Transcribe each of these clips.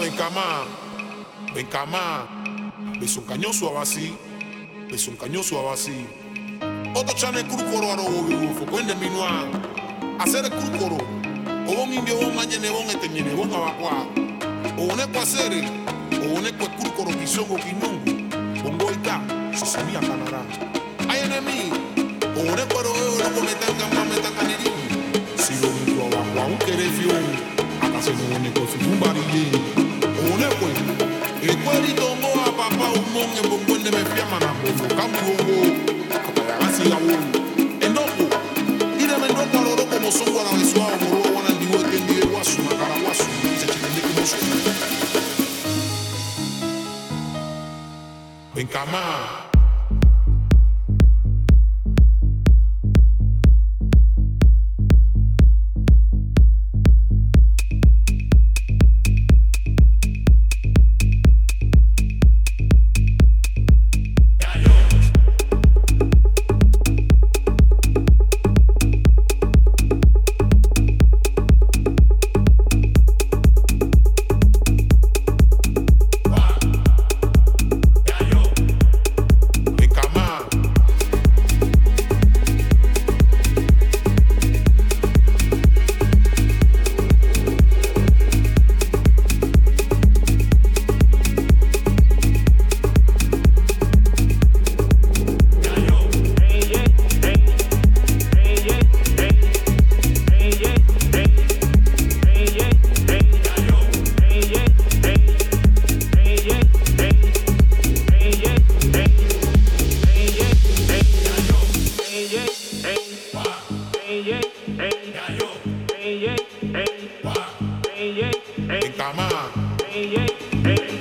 ven camá, ven camá. Ves un cañón suave así, ves un cañón suave así. Otro chane coro aro obi fue pues, cuende minua. Hacer el coro. O bon indio bon añene bon este miene bon abacua. O un eco hacer, o un eco coro pisongo quiñongo. Bongo ita, susamia canará. Hay enemigo, o un eco aro obi me tan gamba me tan caneriño. Si lo vinco abacua, un querefio, acaso no un eco un barillín. monye bongo yeah, yeah.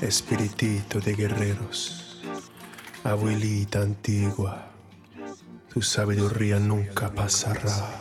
Espiritito de guerreros, abuelita antigua, tu sabiduría nunca pasará.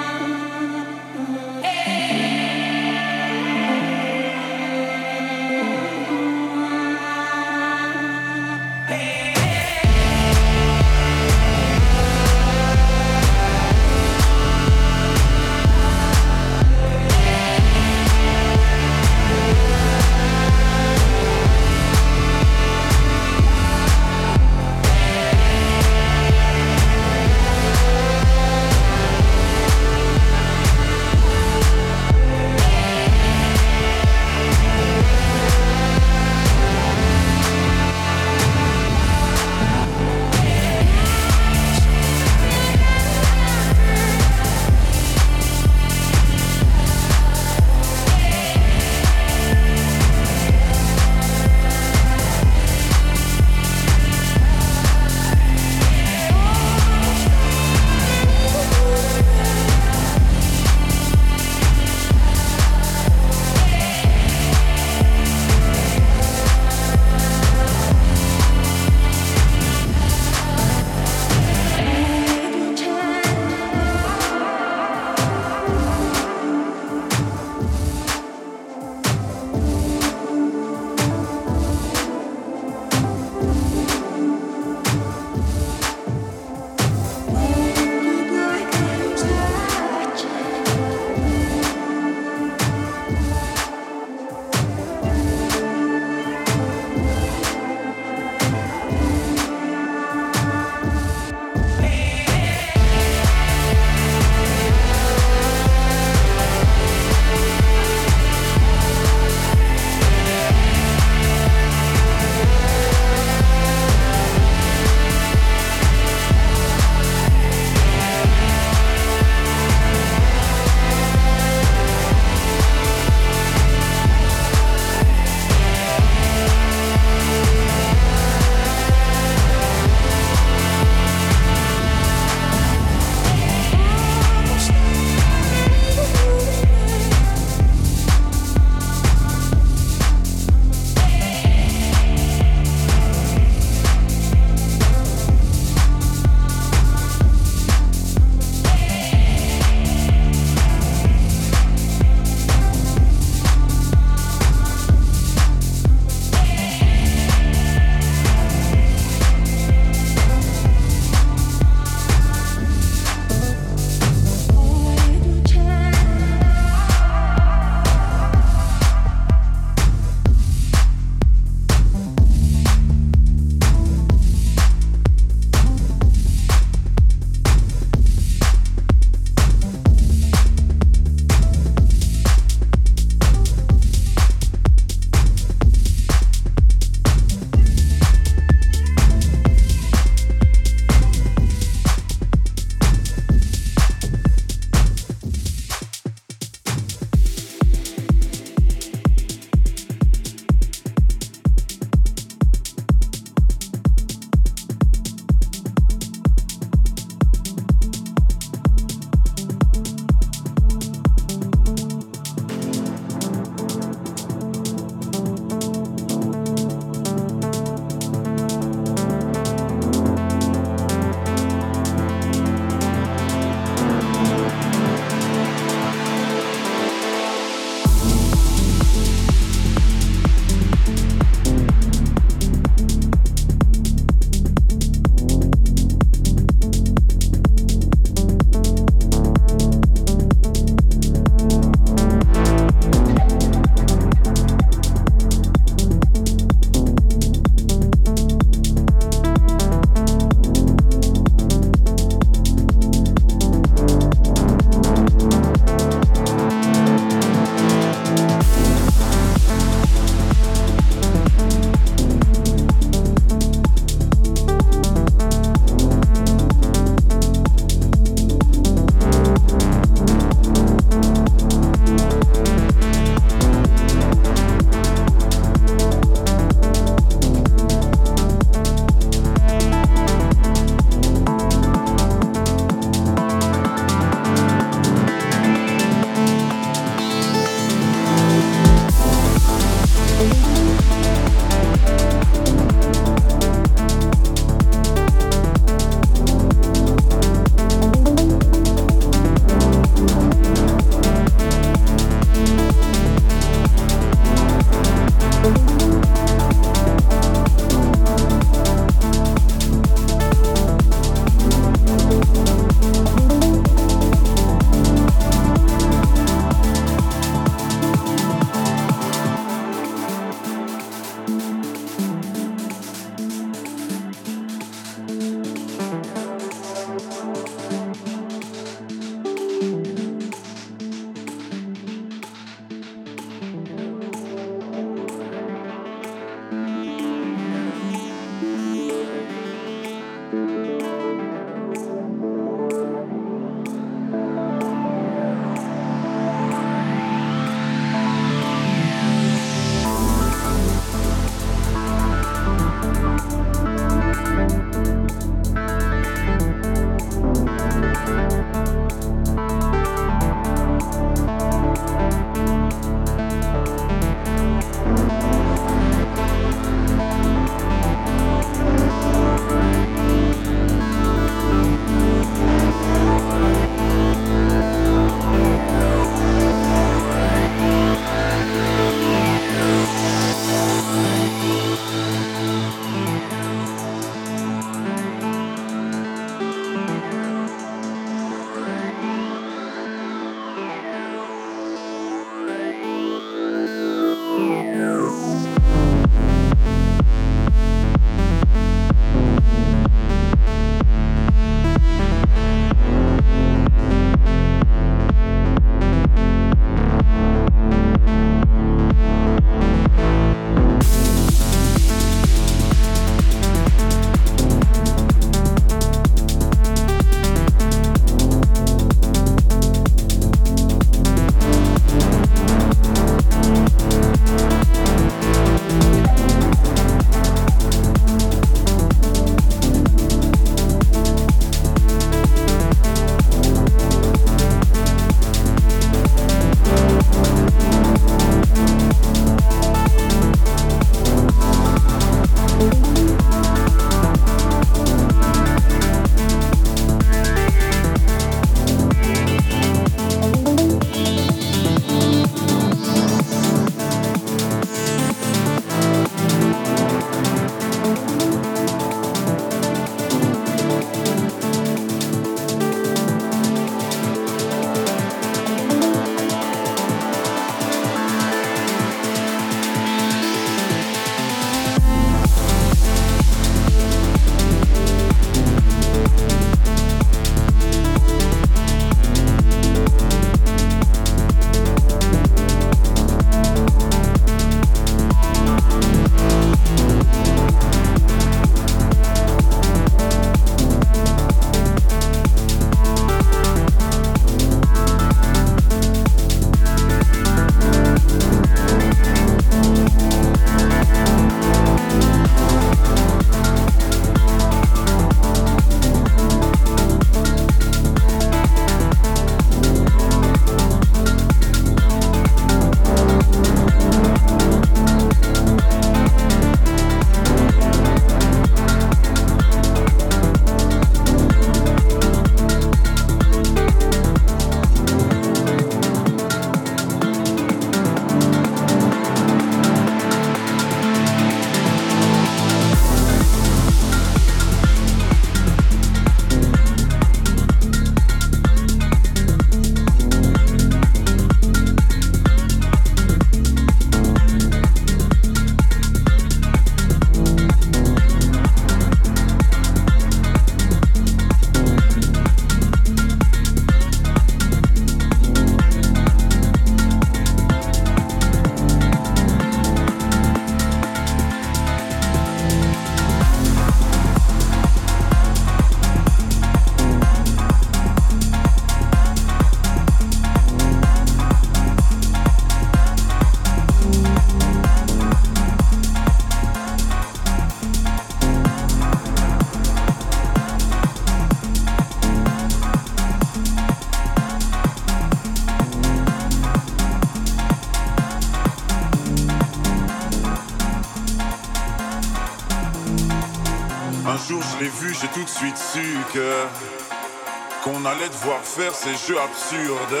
Devoir faire ces jeux absurdes.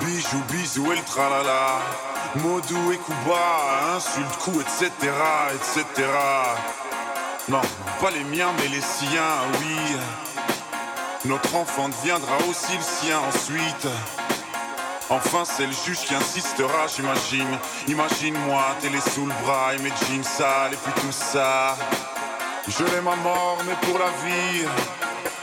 Bijou, bisou et le tralala. Modou et Kuba, insulte, coup, etc., etc. Non, pas les miens, mais les siens, oui. Notre enfant deviendra aussi le sien ensuite. Enfin, c'est le juge qui insistera, j'imagine. Imagine-moi, télé sous le bras et mes jeans sales et puis tout ça. Je l'aime à mort, mais pour la vie,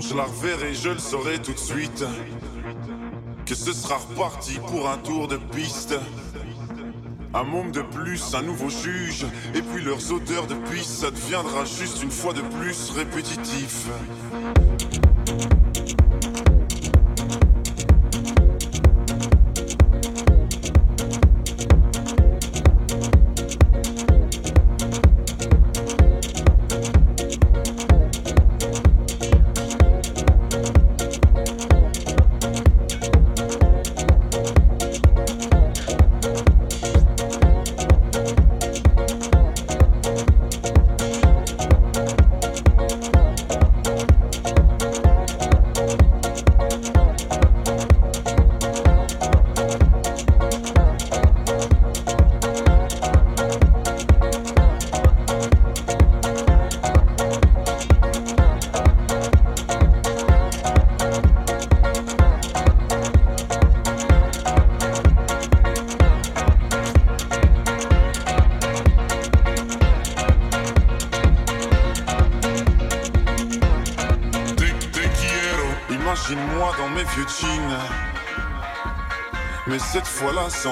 Je la reverrai, je le saurai tout de suite. Que ce sera reparti pour un tour de piste. Un monde de plus, un nouveau juge, et puis leurs odeurs de piste, ça deviendra juste une fois de plus répétitif.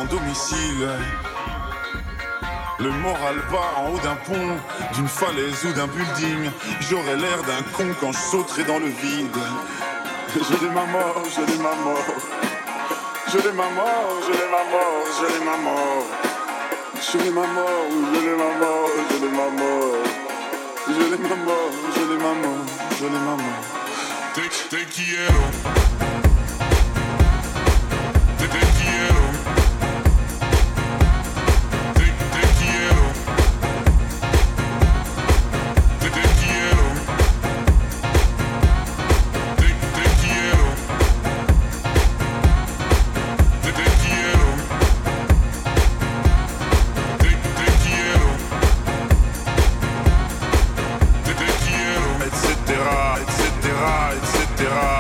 Domicile. Le moral bas en haut d'un pont, d'une falaise ou d'un building. J'aurais l'air d'un con quand je sauterai dans le vide. Je l'ai ma mort, je l'ai ma mort. Je l'ai ma mort, je l'ai ma mort, je l'ai ma mort. Je l'ai ma mort, je l'ai ma mort, je l'ai ma mort. Je l'ai ma mort, je l'ai ma mort, je l'ai ma mort. Yeah.